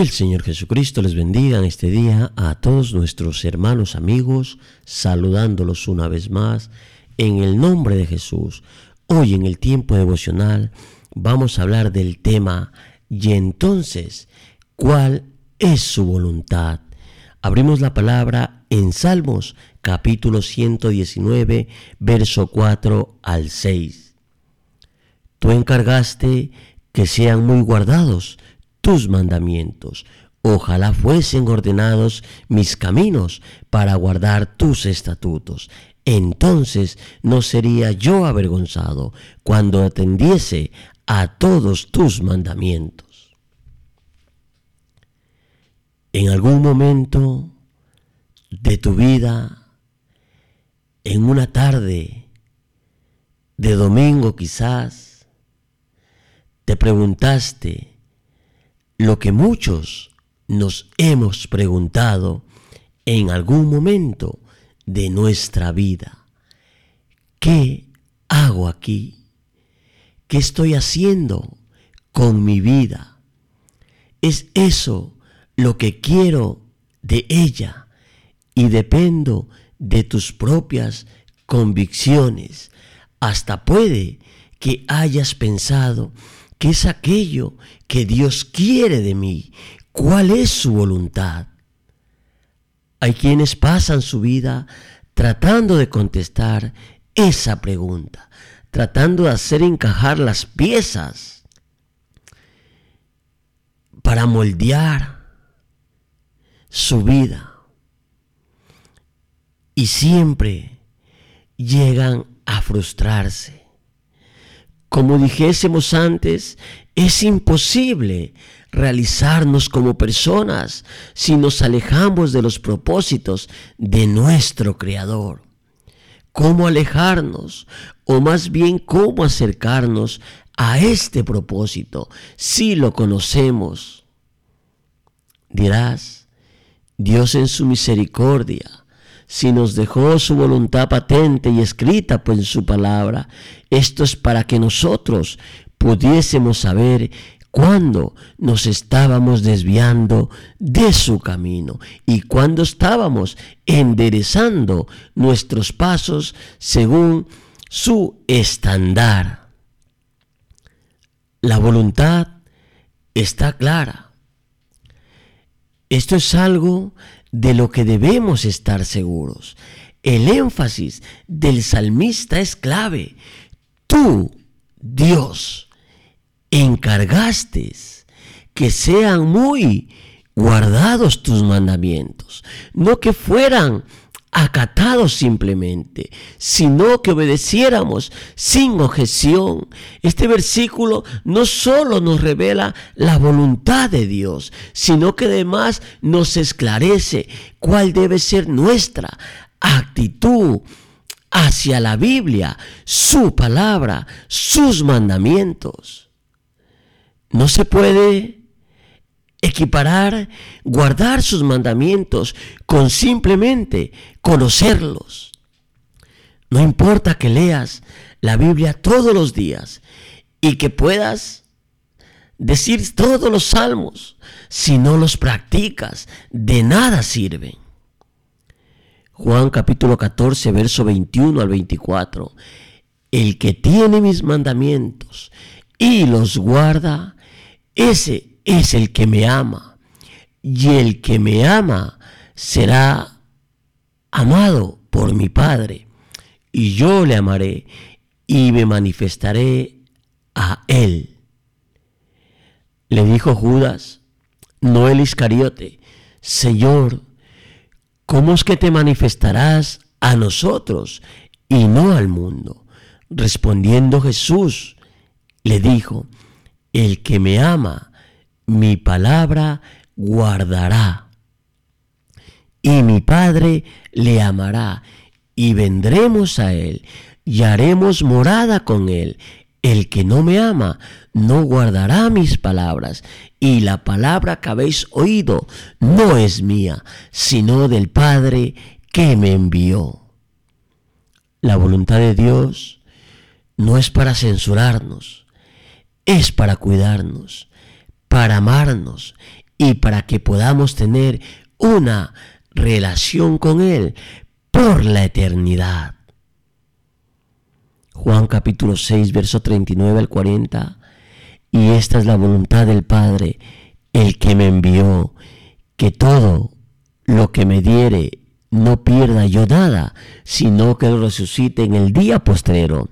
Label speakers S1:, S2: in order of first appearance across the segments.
S1: Que el Señor Jesucristo les bendiga en este día a todos nuestros hermanos amigos, saludándolos una vez más en el nombre de Jesús. Hoy en el tiempo devocional vamos a hablar del tema y entonces, ¿cuál es su voluntad? Abrimos la palabra en Salmos capítulo 119, verso 4 al 6. Tú encargaste que sean muy guardados tus mandamientos. Ojalá fuesen ordenados mis caminos para guardar tus estatutos. Entonces no sería yo avergonzado cuando atendiese a todos tus mandamientos. En algún momento de tu vida, en una tarde de domingo quizás, te preguntaste, lo que muchos nos hemos preguntado en algún momento de nuestra vida. ¿Qué hago aquí? ¿Qué estoy haciendo con mi vida? ¿Es eso lo que quiero de ella? Y dependo de tus propias convicciones. Hasta puede que hayas pensado ¿Qué es aquello que Dios quiere de mí? ¿Cuál es su voluntad? Hay quienes pasan su vida tratando de contestar esa pregunta, tratando de hacer encajar las piezas para moldear su vida. Y siempre llegan a frustrarse como dijésemos antes, es imposible realizarnos como personas si nos alejamos de los propósitos de nuestro Creador. ¿Cómo alejarnos? O más bien, ¿cómo acercarnos a este propósito si lo conocemos? Dirás, Dios en su misericordia si nos dejó su voluntad patente y escrita pues en su palabra. Esto es para que nosotros pudiésemos saber cuándo nos estábamos desviando de su camino y cuándo estábamos enderezando nuestros pasos según su estándar. La voluntad está clara. Esto es algo de lo que debemos estar seguros. El énfasis del salmista es clave. Tú, Dios, encargaste que sean muy guardados tus mandamientos, no que fueran acatados simplemente, sino que obedeciéramos sin objeción. Este versículo no solo nos revela la voluntad de Dios, sino que además nos esclarece cuál debe ser nuestra actitud hacia la Biblia, su palabra, sus mandamientos. No se puede equiparar, guardar sus mandamientos con simplemente conocerlos. No importa que leas la Biblia todos los días y que puedas decir todos los salmos, si no los practicas, de nada sirven. Juan capítulo 14, verso 21 al 24. El que tiene mis mandamientos y los guarda, ese es el que me ama. Y el que me ama será amado por mi Padre. Y yo le amaré y me manifestaré a él. Le dijo Judas, no el Iscariote, Señor, ¿cómo es que te manifestarás a nosotros y no al mundo? Respondiendo Jesús, le dijo, el que me ama, mi palabra guardará. Y mi Padre le amará, y vendremos a él, y haremos morada con él. El que no me ama no guardará mis palabras, y la palabra que habéis oído no es mía, sino del Padre que me envió. La voluntad de Dios no es para censurarnos, es para cuidarnos para amarnos y para que podamos tener una relación con Él por la eternidad. Juan capítulo 6, verso 39 al 40. Y esta es la voluntad del Padre, el que me envió, que todo lo que me diere no pierda yo nada, sino que lo resucite en el día postrero.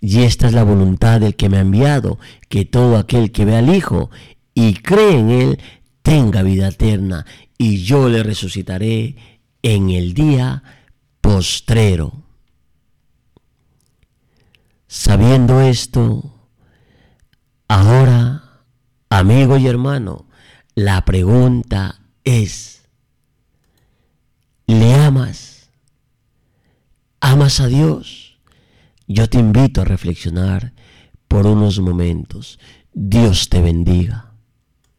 S1: Y esta es la voluntad del que me ha enviado, que todo aquel que ve al Hijo y cree en Él tenga vida eterna, y yo le resucitaré en el día postrero. Sabiendo esto, ahora, amigo y hermano, la pregunta es, ¿le amas? ¿Amas a Dios? Yo te invito a reflexionar por unos momentos. Dios te bendiga.